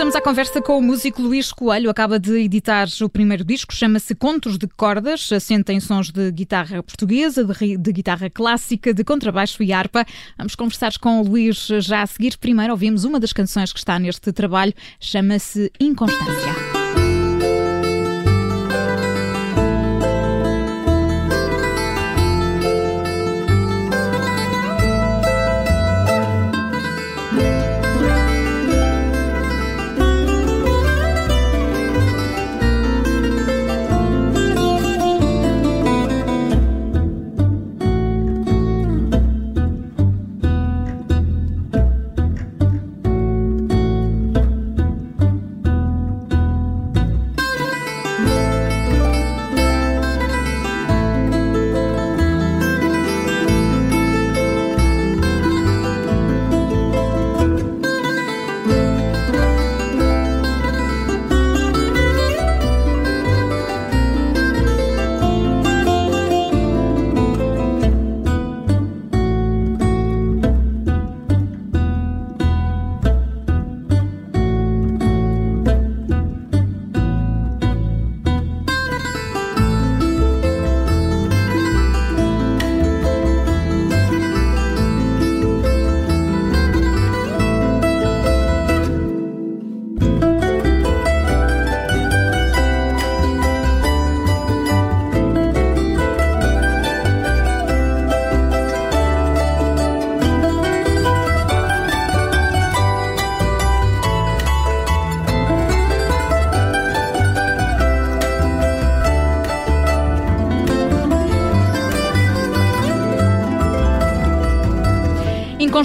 Estamos à conversa com o músico Luís Coelho. Acaba de editar o primeiro disco, chama-se Contos de Cordas. Assenta em sons de guitarra portuguesa, de, de, guitarra clássica, de contrabaixo e harpa. Vamos conversar com o Luís já a seguir. Primeiro ouvimos uma das canções que está neste trabalho, chama-se Inconstância.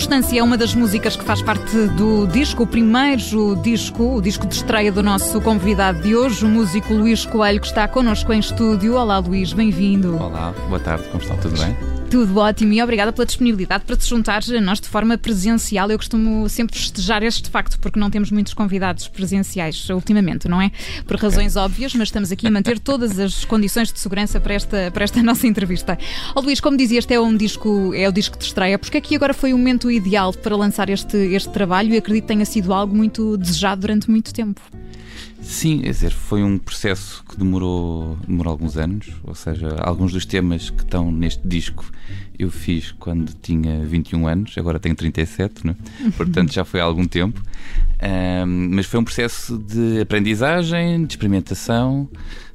Constância é uma das músicas que faz parte do disco, o primeiro disco, o disco de estreia do nosso convidado de hoje, o músico Luís Coelho, que está connosco em estúdio. Olá, Luís, bem-vindo. Olá, boa tarde, como está? Tudo bem? Tudo ótimo e obrigada pela disponibilidade para te juntar a nós de forma presencial. Eu costumo sempre festejar este facto porque não temos muitos convidados presenciais ultimamente, não é? Por razões óbvias, mas estamos aqui a manter todas as condições de segurança para esta, para esta nossa entrevista. Ó oh, Luís, como dizia, este é um disco, é o disco de estreia. Porque aqui agora foi o momento ideal para lançar este, este trabalho e acredito que tenha sido algo muito desejado durante muito tempo. Sim, é dizer, foi um processo que demorou, demorou alguns anos, ou seja, alguns dos temas que estão neste disco eu fiz quando tinha 21 anos, agora tenho 37, né? portanto já foi há algum tempo. Um, mas foi um processo de aprendizagem, de experimentação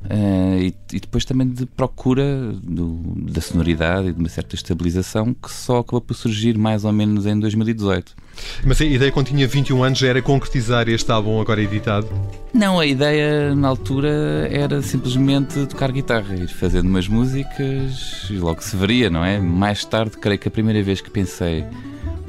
uh, e, e, depois também de procura do, da sonoridade e de uma certa estabilização que só acabou por surgir mais ou menos em 2018. Mas a ideia quando tinha 21 anos já era concretizar este álbum agora editado? Não, a ideia na altura era simplesmente tocar guitarra, ir fazendo umas músicas e logo se veria, não é? Mais tarde, creio que a primeira vez que pensei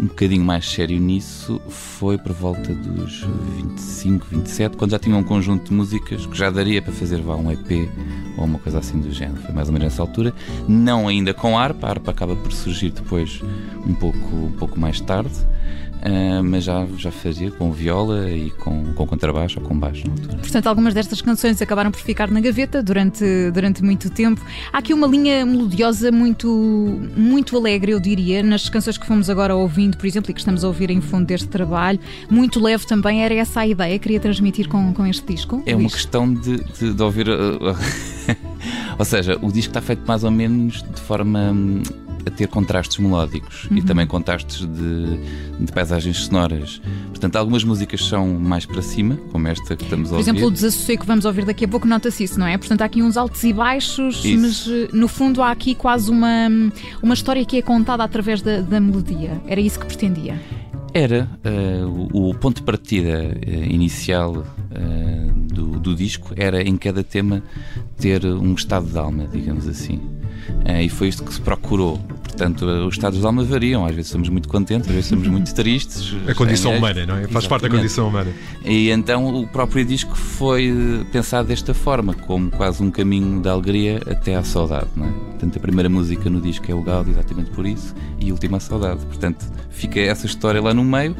um bocadinho mais sério nisso foi por volta dos 25, 27, quando já tinha um conjunto de músicas que já daria para fazer vá, um EP ou uma coisa assim do género. Foi mais ou menos nessa altura. Não ainda com harpa, a harpa acaba por surgir depois um pouco, um pouco mais tarde. Uh, mas já, já fazia com viola e com, com contrabaixo ou com baixo na altura. Portanto, algumas destas canções acabaram por ficar na gaveta durante, durante muito tempo. Há aqui uma linha melodiosa muito, muito alegre, eu diria, nas canções que fomos agora ouvindo, por exemplo, e que estamos a ouvir em fundo deste trabalho. Muito leve também, era essa a ideia que queria transmitir com, com este disco? É uma questão de, de, de ouvir. Uh, ou seja, o disco está feito mais ou menos de forma hum, a ter contrastes melódicos uhum. e também contrastes de, de, paisagens sonoras. Portanto, algumas músicas são mais para cima, como esta que estamos a ouvir. Por exemplo, o desassossego que vamos ouvir daqui a pouco nota-se isso, não é? Portanto, há aqui uns altos e baixos, isso. mas eh, no fundo há aqui quase uma, uma história que é contada através da, da melodia. Era isso que pretendia? Era uh, o, o, ponto de partida uh, inicial uh, do, do, disco era em cada tema ter um estado de alma, digamos assim. E foi isto que se procurou. Portanto, os estados de alma variam. Às vezes somos muito contentes, às vezes somos muito tristes. A condição humana, não é? Faz parte da condição humana. E então o próprio disco foi pensado desta forma, como quase um caminho da alegria até à saudade, não é? Portanto, a primeira música no disco é o Gaudi, exatamente por isso, e a última a saudade. Portanto, fica essa história lá no meio,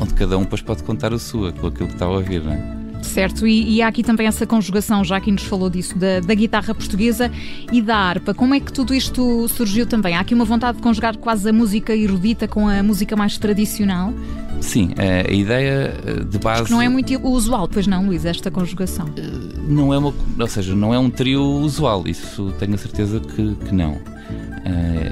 onde cada um depois pode contar a sua, com aquilo que está a ouvir, não é? Certo, e, e, há aqui também essa conjugação, já que nos falou disso, da, da, guitarra portuguesa e da harpa. Como é que tudo isto surgiu também? Há aqui uma vontade de conjugar quase a música erudita com a música mais tradicional? Sim, a, a ideia eh, de base. Porque não é muito usual, pois não, Luís, esta conjugação? Não é uma. Ou seja, não é um trio usual, isso tenho a certeza que, que não.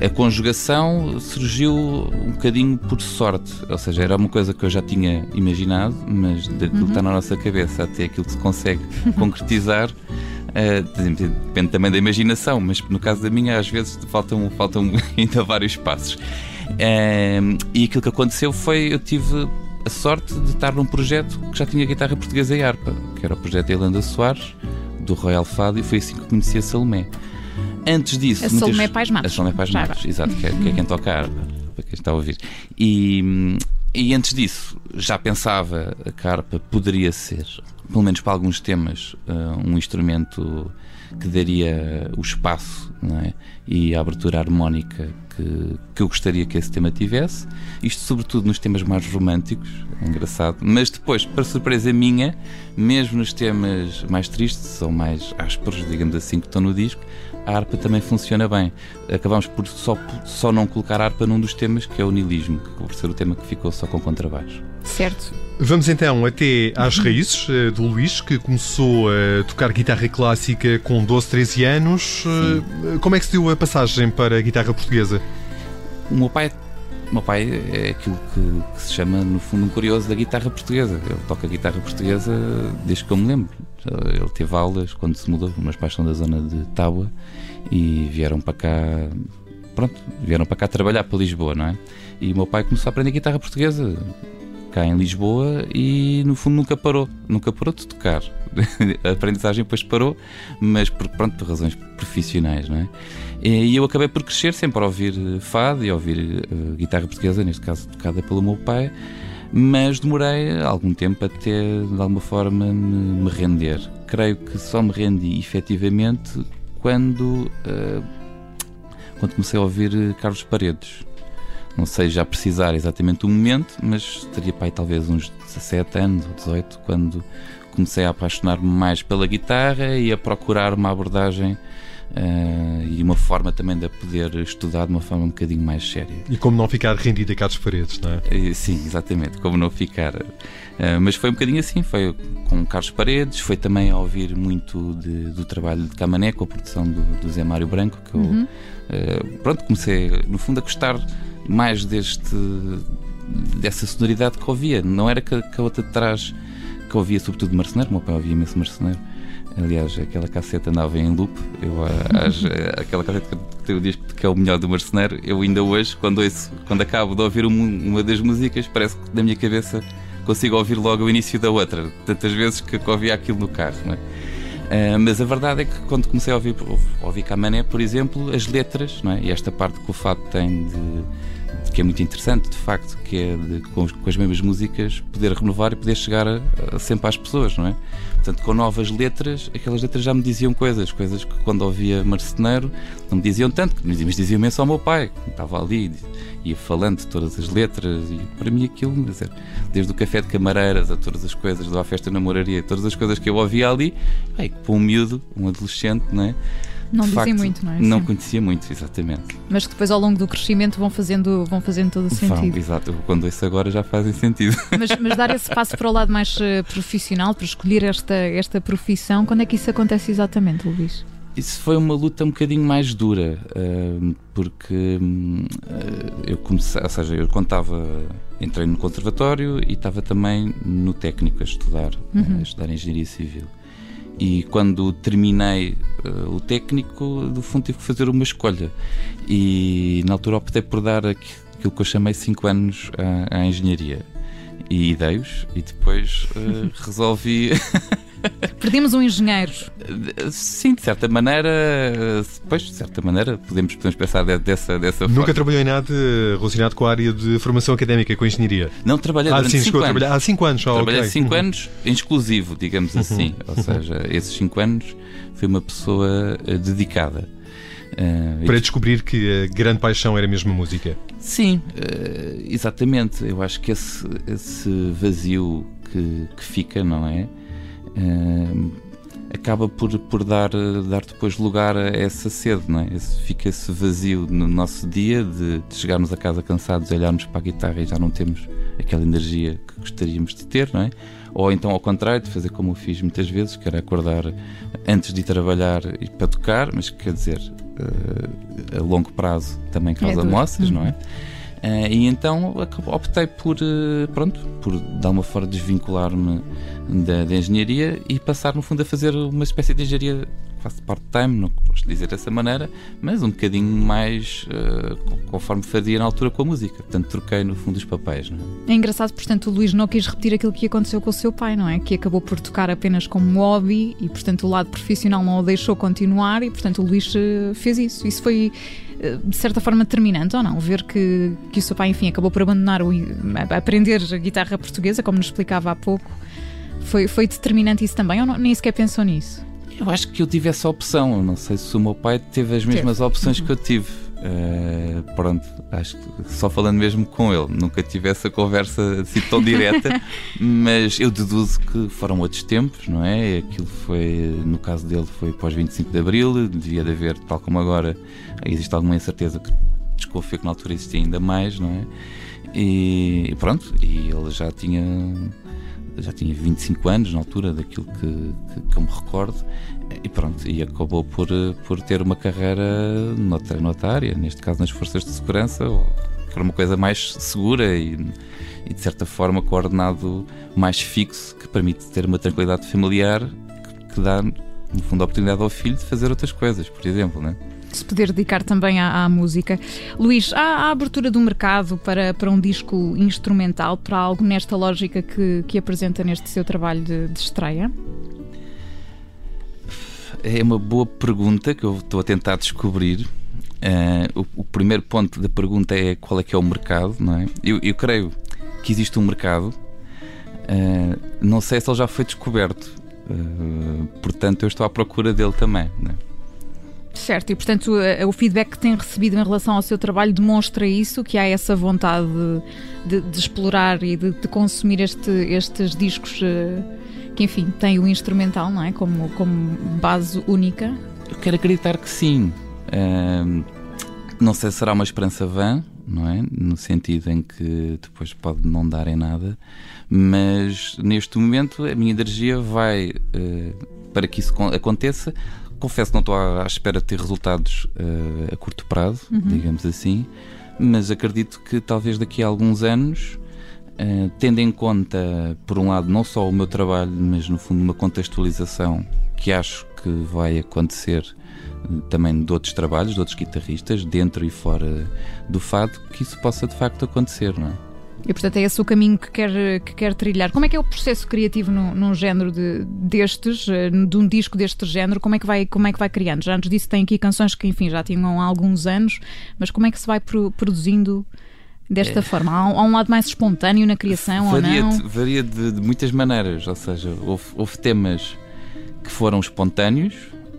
A conjugação surgiu um bocadinho por sorte, ou seja, era uma coisa que eu já tinha imaginado, mas daquilo uhum. que está na nossa cabeça até aquilo que se consegue concretizar. Uh, depende também da imaginação, mas no caso da minha, às vezes faltam, faltam ainda vários passos. Uh, e aquilo que aconteceu foi eu tive a sorte de estar num projeto que já tinha guitarra portuguesa e harpa, que era o projeto Elanda Soares, do Royal Fado, e foi assim que conheci a Salomé. Antes disso. A Salomé Pais Matos. A Salomé Pais Matos, exato, que é, que é quem toca a harpa, para quem está a ouvir. E, e antes disso, já pensava que a harpa poderia ser pelo menos para alguns temas, uh, um instrumento que daria o espaço é? e a abertura harmónica que, que eu gostaria que esse tema tivesse. Isto, sobretudo, nos temas mais românticos, é engraçado. Mas depois, para surpresa minha, mesmo nos temas mais tristes ou mais ásperos, digamos assim, que estão no disco, a harpa também funciona bem. Acabamos por só, só não colocar a harpa num dos temas, que é o nilismo, que por ser o tema que ficou só com contrabaixo. Certo. Vamos então até às raízes eh, do Luís, que começou a tocar guitarra clássica com 12, 13 anos. Sim. Eh, como é que se deu a passagem para a guitarra portuguesa? O meu pai, o meu pai é aquilo que, que, se chama, no fundo, um curioso da guitarra portuguesa. Ele toca guitarra portuguesa desde que eu me lembro. Ele teve aulas quando se mudou, meus pais são da zona de Tábua e vieram para cá. Pronto, vieram para cá trabalhar para Lisboa, não é? E o meu pai começou a aprender guitarra portuguesa cá em Lisboa e no fundo nunca parou, nunca parou de tocar. a aprendizagem depois parou, mas por, pronto, por razões profissionais, não é? E eu acabei por crescer sempre a ouvir fado e a ouvir uh, guitarra portuguesa, neste caso tocada pelo meu pai, mas demorei algum tempo até de alguma forma me, me render. Creio que só me rendi efetivamente quando, uh, quando comecei a ouvir Carlos Paredes não sei já precisar exatamente o momento, mas teria pai talvez uns 17 anos ou 18 quando comecei a apaixonar-me mais pela guitarra e a procurar uma abordagem uh, e uma forma também de poder estudar de uma forma um bocadinho mais séria. E como não ficar rendido a Carlos Paredes, não é? sim, exatamente, como não ficar. Uh, mas foi um bocadinho assim, foi com Carlos Paredes, foi também a ouvir muito de, do trabalho de Camané, com a produção do, do Zé Mário Branco, que eu, uhum. uh, pronto, comecei no fundo a gostar mais deste dessa sonoridade que ouvia. Não era que, que a outra de trás que ouvia sobretudo de marceneiro, o meu pai ouvia imenso marceneiro. Aliás, aquela casseta andava em loop. Eu, as, aquela casseta que eu diz que é o melhor do marceneiro, eu ainda hoje, quando, ouço, quando acabo de ouvir uma das músicas, parece que na minha cabeça consigo ouvir logo o início da outra. Tantas vezes que ouvia aquilo no carro. Não é? Uh, mas a verdade é que quando comecei a ouvir, ouvir Camané, por exemplo, as letras, não é? e esta parte que o Fado tem de, que é muito interessante, de facto, que é de, com, com, as mesmas músicas poder renovar e poder chegar a, a, sempre às pessoas, não é? Portanto, com novas letras, aquelas letras já me diziam coisas, coisas que quando ouvia Marceneiro não me diziam tanto, mas diziam imenso ao meu pai, que estava ali, ia falando de todas as letras, e para mim aquilo, dizer, desde o café de camareiras a todas as coisas, da festa namoraria, todas as coisas que eu ouvia ali, bem, para um miúdo, um adolescente, não é? Não dizem facto, muito, não é? Não conhecia muito, exatamente. Mas que depois ao longo do crescimento vão fazendo, vão fazendo todo o sentido. Vão, exato, quando isso agora já fazem sentido. Mas, mas, dar esse passo para o lado mais uh, profissional, para escolher esta, esta profissão, quando é que isso acontece exatamente, Luís? Isso foi uma luta um bocadinho mais dura, uh, porque uh, eu comecei, ou seja, eu contava, entrei no conservatório e estava também no técnico a estudar, uhum. a estudar engenharia civil. E quando terminei uh, o técnico, do fundo tive que fazer uma escolha. E na altura optei por dar aquilo que eu chamei 5 anos à, à engenharia. E dei-os, e depois uh, resolvi. Perdemos um engenheiro. Sim, de certa maneira, pois, de certa maneira, podemos, podemos pensar dessa, dessa Nunca forma. trabalhou em nada relacionado com a área de formação académica, com engenharia? Não, trabalhei ah, durante sim, cinco anos. Há 5 anos, oh, Trabalhei 5 okay. anos em exclusivo, digamos assim. Ou seja, esses 5 anos fui uma pessoa uh, dedicada. Uh, Para descobrir que a grande paixão era mesmo a música. Sim, uh, exatamente. Eu acho que esse, esse vazio que, que fica, não é? Uh, acaba por, por dar, dar depois lugar a essa sede, não é? Esse, fica esse vazio no nosso dia de, de, chegarmos a casa cansados, olharmos para a guitarra e já não temos aquela energia que gostaríamos de ter, não é? Ou então ao contrário, de fazer como eu fiz muitas vezes, que era acordar antes de trabalhar e para tocar, mas quer dizer, uh, a longo prazo também causa é moças, não é? Uh, e então optei por, uh, pronto, por dar uma forma de desvincular-me da, da, engenharia e passar, no fundo, a fazer uma espécie de engenharia quase part-time, não posso dizer dessa maneira, mas um bocadinho mais uh, conforme fazia na altura com a música. Portanto, troquei, no fundo, os papéis. É? é engraçado, portanto, o Luís não quis repetir aquilo que aconteceu com o seu pai, não é? Que acabou por tocar apenas como hobby e, portanto, o lado profissional não o deixou continuar e, portanto, o Luís fez isso. Isso foi eh, de certa forma determinante ou não? Ver que, que o seu pai, enfim, acabou por abandonar o, aprender a guitarra portuguesa, como nos explicava há pouco, foi, foi determinante isso também ou não, nem sequer pensou nisso? Eu acho que eu tive essa opção. Não sei se o meu pai teve as mesmas opções uhum. que eu tive. Uh, pronto, acho que só falando mesmo com ele, nunca tive essa conversa assim tão direta, mas eu deduzo que foram outros tempos, não é? Aquilo foi, no caso dele, foi pós 25 de Abril, devia de haver, tal como agora, existe alguma incerteza que desconfio que na altura existia ainda mais, não é? E, pronto, e ele já tinha já tinha 25 anos na altura daquilo que, que, que eu me recordo e pronto, e acabou por, por ter uma carreira noutra, noutra área, neste caso nas forças de segurança, que era uma coisa mais segura e, e de certa forma coordenado mais fixo, que permite ter uma tranquilidade familiar que, que dá, no fundo, a oportunidade ao filho de fazer outras coisas, por exemplo, né? Se poder dedicar também à, à música. Luís, há a abertura do mercado para, para um disco instrumental, para algo nesta lógica que, que apresenta neste seu trabalho de, de estreia? É uma boa pergunta que eu estou a tentar descobrir. Uh, o, o, primeiro ponto da pergunta é qual é que é o mercado, não é? Eu, eu creio que existe um mercado, uh, não sei se ele já foi descoberto, uh, portanto eu estou à procura dele também. Não é? Certo, e portanto o feedback que tem recebido em relação ao seu trabalho demonstra isso, que há essa vontade de, de, explorar e de, de consumir este, estes discos eh, que, enfim, têm o instrumental, não é? Como, como base única. Eu quero acreditar que sim. Uh, não sei se será uma esperança vã, não é? No sentido em que depois pode não dar em nada, mas neste momento a minha energia vai uh, para que isso aconteça confesso que não estou à, espera de ter resultados uh, a curto prazo, uhum. digamos assim, mas acredito que talvez daqui a alguns anos, uh, tendo em conta, por um lado, não só o meu trabalho, mas no fundo uma contextualização que acho que vai acontecer uh, também de outros trabalhos, de outros guitarristas, dentro e fora do fado, que isso possa de facto acontecer, não é? E portanto é esse o caminho que quer, que quer trilhar. Como é que é o processo criativo num, num género de, destes, eh, de um disco deste género? Como é, que vai, como é que vai criando? Já antes disso tem aqui canções que enfim já tinham há alguns anos, mas como é que se vai pro, produzindo desta é. forma? Há um, há um, lado mais espontâneo na criação varia ou não? De, varia de, de, muitas maneiras, ou seja, houve, houve temas que foram espontâneos,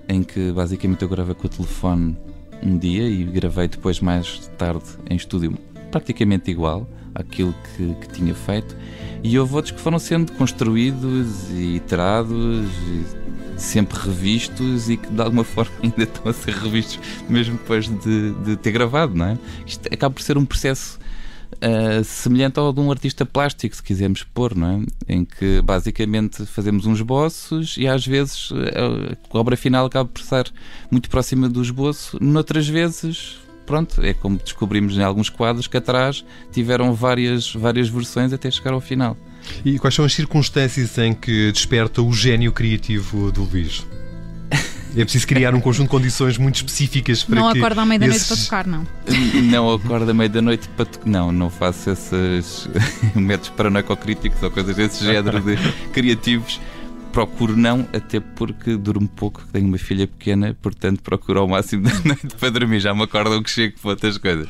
em que basicamente eu gravei com o telefone um dia e gravei depois mais tarde em estúdio praticamente igual àquilo que, que tinha feito. E houve outros que foram sendo construídos e iterados, e sempre revistos e que de alguma forma ainda estão a ser revistos mesmo depois de, de ter gravado, não é? Isto acaba por ser um processo Uh, semelhante ao de um artista plástico, se quisermos pôr, não é? Em que basicamente fazemos uns esboços e às vezes a obra final acaba por estar muito próxima do esboço, noutras vezes pronto, é como descobrimos em alguns quadros que atrás tiveram várias, várias versões até chegar ao final. E quais são as circunstâncias em que desperta o gênio criativo do Luís? É preciso criar um conjunto de condições muito específicas para não que. Não acorda à meia-da-noite esses... para tocar, não. Não acorda à meia-da-noite para tocar. Não, não faço esses métodos paranoico-críticos ou coisas desse género de criativos procuro não, até porque durmo pouco, tenho uma filha pequena, portanto procuro ao máximo da noite para dormir. Já me acordam que chego para outras coisas.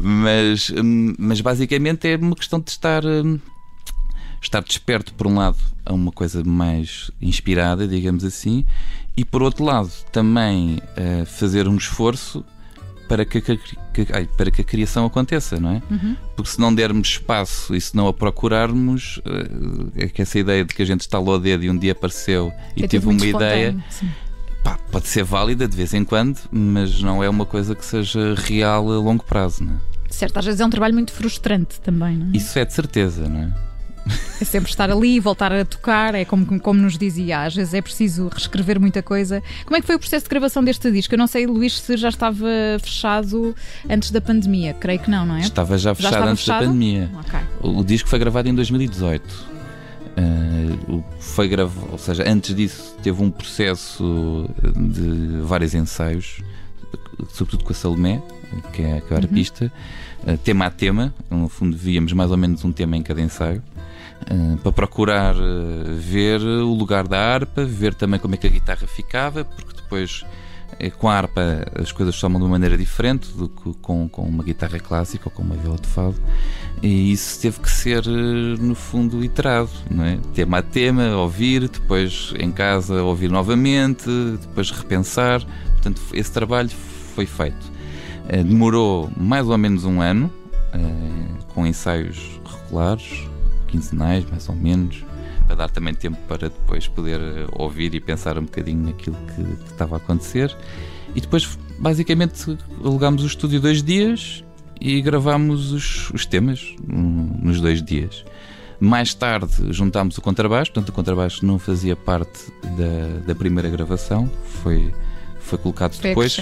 Mas, hum, mas basicamente é uma questão de estar. Hum, estar desperto, por um lado, a uma coisa mais inspirada, digamos assim, e por outro lado, também uh, fazer um esforço para que, que, que ai, para que a criação aconteça, não é? Uhum. Porque se não dermos espaço e se não a procurarmos, eh, é que essa ideia de que a gente estalou o dedo e um dia apareceu e É teve uma ideia, pá, pode ser válida de vez em quando, mas não é uma coisa que seja real a longo prazo, não é? Certo, às vezes é um trabalho muito frustrante também, não é? Isso é de certeza, não é? É sempre estar ali, voltar a tocar, é como, como nos dizia, às vezes é preciso reescrever muita coisa. Como é que foi o processo de gravação deste disco? Eu não sei, Luís, se já estava fechado antes da pandemia. Creio que não, não é? Estava já fechado estava antes fechado? da pandemia. Ok. O, o disco foi gravado em 2018. Eh, o- foi gravado, ou seja, antes disso teve um processo de vários ensaios, sobretudo com a Salomé, que é, é a arpista, eh, tema a tema, no fundo víamos mais ou menos um tema em cada ensaio, eh, para procurar eh, ver o lugar da harpa, ver também como é que a guitarra ficava, porque depois eh, com a harpa as coisas somam de uma maneira diferente do que com, com uma guitarra clássica ou com uma viola de fado. E isso teve que ser, eh, no fundo, iterado, não é? Tema a tema, ouvir, depois em casa ouvir novamente, depois repensar. Portanto, esse trabalho foi feito. Eh, Demorou mais ou menos um ano, eh, com ensaios regulares, quinzenais, mais ou menos, para dar também tempo para depois poder eh, ouvir e pensar um bocadinho naquilo que, que estava a acontecer. E depois, basicamente, alugámos o estúdio dois dias e gravámos os, os temas hum, nos dois dias. Mais tarde juntámos o contrabaixo, portanto o contrabaixo não fazia parte da, da primeira gravação, foi, foi colocado Foi depois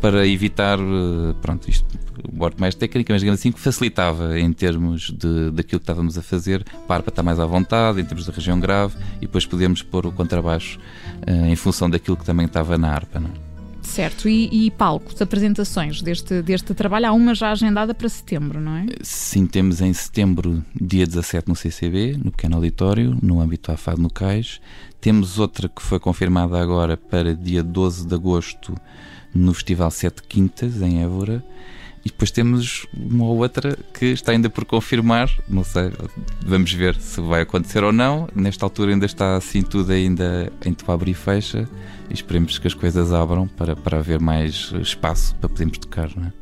para evitar, eh, pronto, isto, o bordo mais técnico, mas digamos assim, que facilitava em termos de, daquilo que estávamos a fazer, para a harpa estar mais à vontade, em termos de região grave, e depois podemos pôr o contrabaixo eh, em função daquilo que também estava na harpa. Não? é? Certo, e, e palcos, apresentações deste, deste trabalho, há uma já agendada para setembro, não é? Sim, temos em setembro, dia 17, no CCB, no Pequeno Auditório, no âmbito AFAD no Cais. Temos outra que foi confirmada agora para dia 12 de agosto, no Festival Sete Quintas, em Évora. E depois temos uma ou outra que está ainda por confirmar, não sei, vamos ver se vai acontecer ou não. Nesta altura ainda está assim tudo ainda entre abre e fecha e esperemos que as coisas abram para, para haver mais espaço para podermos tocar, não é?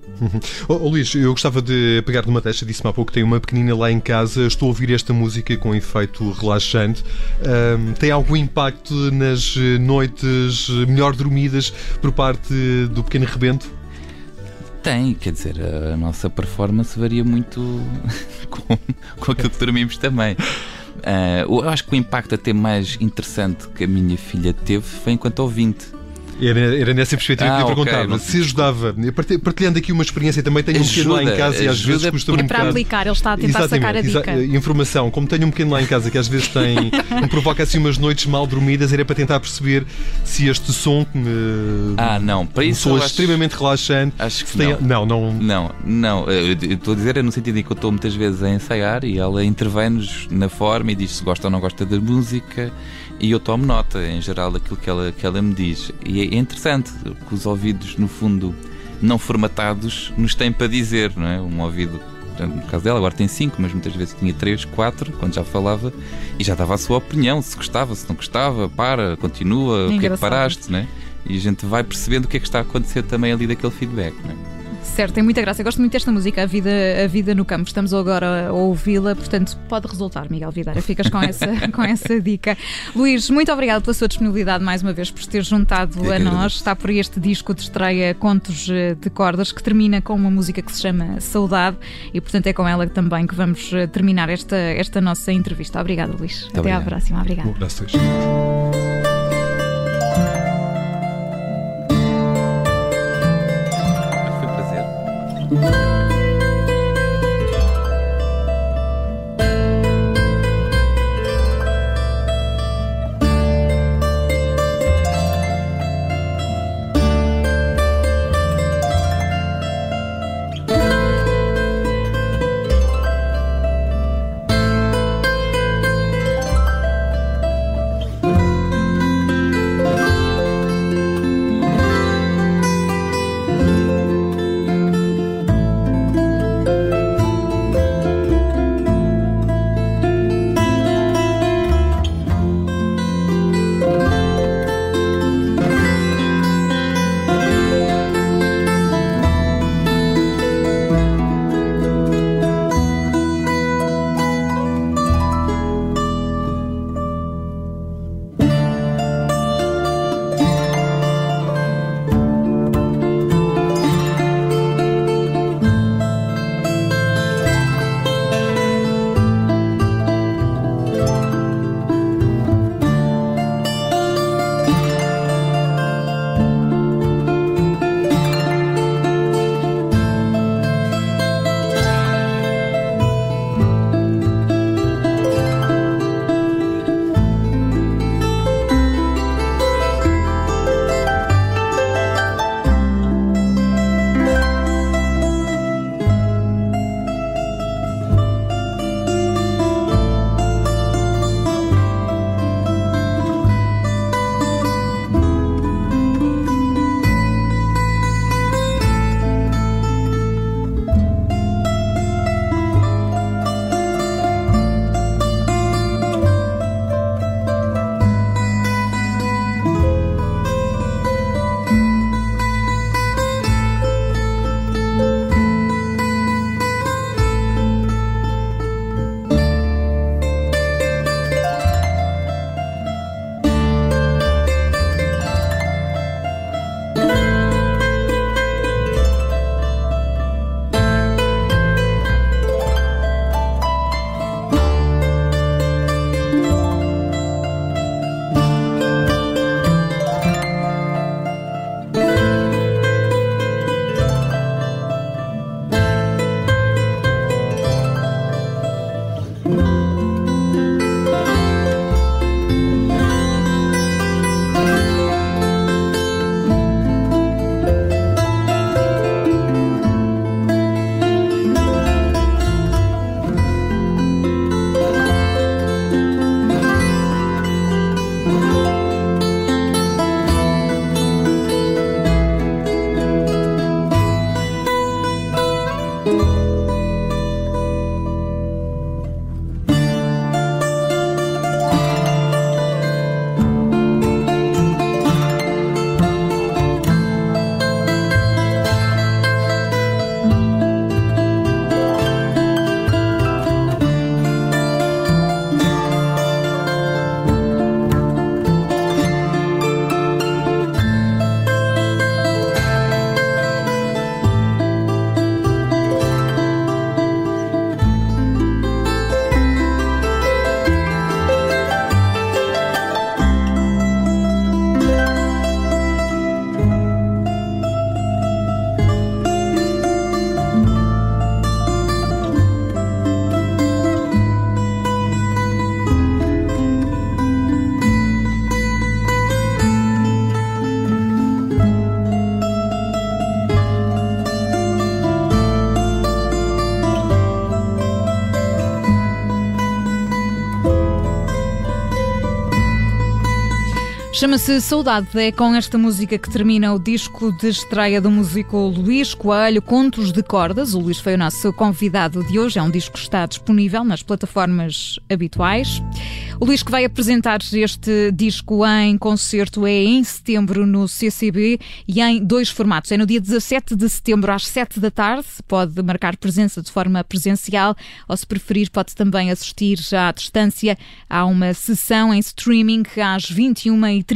Oh, Luís, eu gostava de pegar numa testa, disse-me há pouco que tem uma pequenina lá em casa. Estou a ouvir esta música com efeito relaxante. Ahm, tem algum impacto nas eh, noites melhor dormidas por parte do pequeno rebento? Tem, quer dizer, a nossa performance varia muito com, com aquilo que dormimos também. Ah, eu acho que o impacto até mais interessante que a minha filha teve foi enquanto ouvinte. Era, era nessa perspectiva Ah, que eu ok, perguntava. não- se ajudava. Partilhando aqui uma experiência também, tenho um pequeno lá em Ajuda, casa e às vezes ajuda custa-me um Para bocado. aplicar, ele está a tentar sacar a dica. informação. Como tenho um pequeno lá em casa que às vezes tem, me provoca assim umas noites mal dormidas, era para tentar perceber se este som que me Ah, não, para um isso eu acho, extremamente relaxante. acho que tem- não. não, não. Não, eu estou a dizer é no sentido em que eu estou muitas vezes a ensaiar e ela intervém-nos na forma e diz se gosta ou não gosta da música e eu tomo nota em geral daquilo que ela, que ela me diz. E é interessante que os ouvidos, no fundo, não formatados, nos têm para dizer, não é? Um ouvido, no caso dela, agora tem cinco, mas muitas vezes tinha três, quatro, quando já falava, e já dava a sua opinião, se gostava, se não gostava, para, continua, o que é que paraste, não é? E a gente vai percebendo o que é que está a acontecer também ali daquele feedback, não é? Certo, tem muita graça. Eu gosto muito desta música, A Vida, a vida no Campo. Estamos agora a ouvi-la, portanto, pode resultar, Miguel Vidara. Ficas com essa, com essa dica. Luís, muito obrigado pela sua disponibilidade mais uma vez, por ter juntado Eu a nós. Está por este disco de estreia Contos eh, de Cordas, que termina com uma música que se chama Saudade e, portanto, é com ela também que vamos eh, terminar esta, esta nossa entrevista. Obrigada, Luís. Até à próxima. Obrigada. Um abraço, Chama-se Saudade. É com esta música que termina o disco de estreia do músico Luís Coelho, Contos de Cordas. O Luís foi o nosso convidado de hoje. É um disco que está disponível nas plataformas habituais. O Luís que vai apresentar este disco em concerto é em setembro no CCB e em dois formatos. É no dia 17 de setembro às 7 da tarde. Pode marcar presença de forma presencial ou, se preferir, pode também assistir já à distância a uma sessão em streaming às 21h30